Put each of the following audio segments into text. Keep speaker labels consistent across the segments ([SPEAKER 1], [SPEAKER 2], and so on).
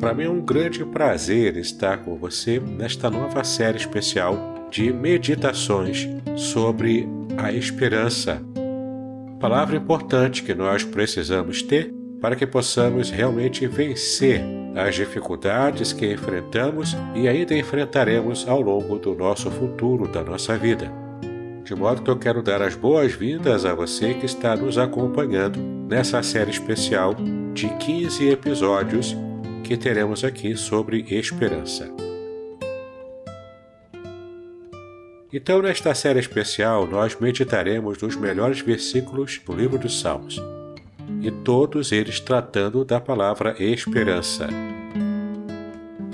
[SPEAKER 1] Para mim é um grande prazer estar com você nesta nova série especial de meditações sobre a esperança. Palavra importante que nós precisamos ter para que possamos realmente vencer as dificuldades que enfrentamos e ainda enfrentaremos ao longo do nosso futuro, da nossa vida. De modo que eu quero dar as boas-vindas a você que está nos acompanhando nessa série especial de 15 episódios que teremos aqui sobre esperança. Então, nesta série especial, nós meditaremos nos melhores versículos do livro dos Salmos, e todos eles tratando da palavra esperança.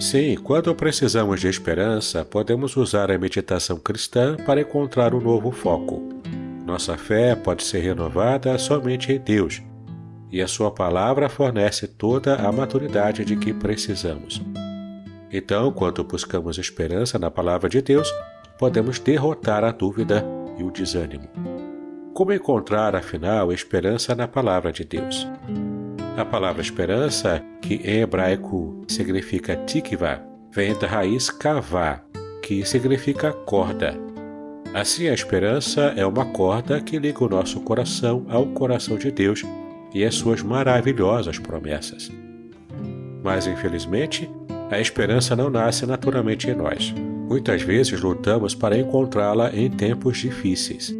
[SPEAKER 1] Sim, quando precisamos de esperança, podemos usar a meditação cristã para encontrar um novo foco. Nossa fé pode ser renovada somente em Deus, e a Sua palavra fornece toda a maturidade de que precisamos. Então, quando buscamos esperança na palavra de Deus, podemos derrotar a dúvida e o desânimo. Como encontrar, afinal, esperança na palavra de Deus? A palavra esperança, que em hebraico significa tikva, vem da raiz kavá, que significa corda. Assim, a esperança é uma corda que liga o nosso coração ao coração de Deus e as suas maravilhosas promessas. Mas, infelizmente, a esperança não nasce naturalmente em nós. Muitas vezes lutamos para encontrá-la em tempos difíceis.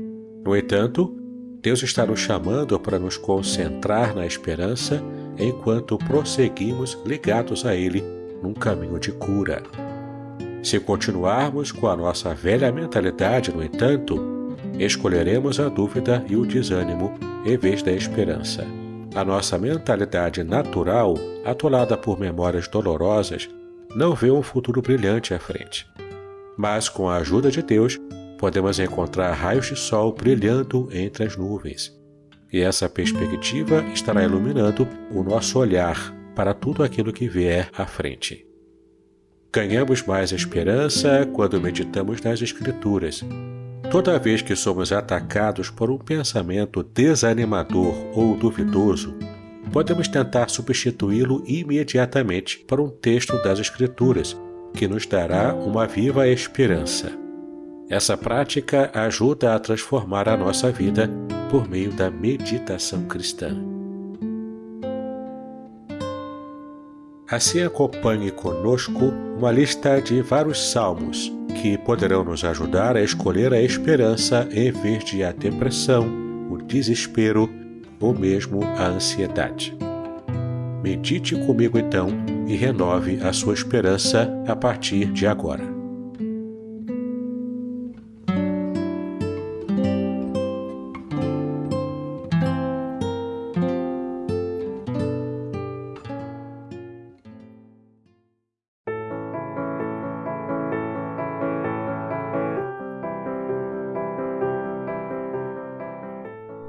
[SPEAKER 1] No entanto, Deus está nos chamando para nos concentrar na esperança enquanto prosseguimos ligados a Ele num caminho de cura. Se continuarmos com a nossa velha mentalidade, no entanto, escolheremos a dúvida e o desânimo em vez da esperança. A nossa mentalidade natural, atolada por memórias dolorosas, não vê um futuro brilhante à frente. Mas com a ajuda de Deus, podemos encontrar raios de sol brilhando entre as nuvens. E essa perspectiva estará iluminando o nosso olhar para tudo aquilo que vier à frente. Ganhamos mais esperança quando meditamos nas Escrituras, Toda vez que somos atacados por um pensamento desanimador ou duvidoso, podemos tentar substituí-lo imediatamente por um texto das Escrituras, que nos dará uma viva esperança. Essa prática ajuda a transformar a nossa vida por meio da meditação cristã. Assim acompanhe conosco uma lista de vários salmos que poderão nos ajudar a escolher a esperança em vez de a depressão, o desespero ou mesmo a ansiedade. Medite comigo então e renove a sua esperança a partir de agora.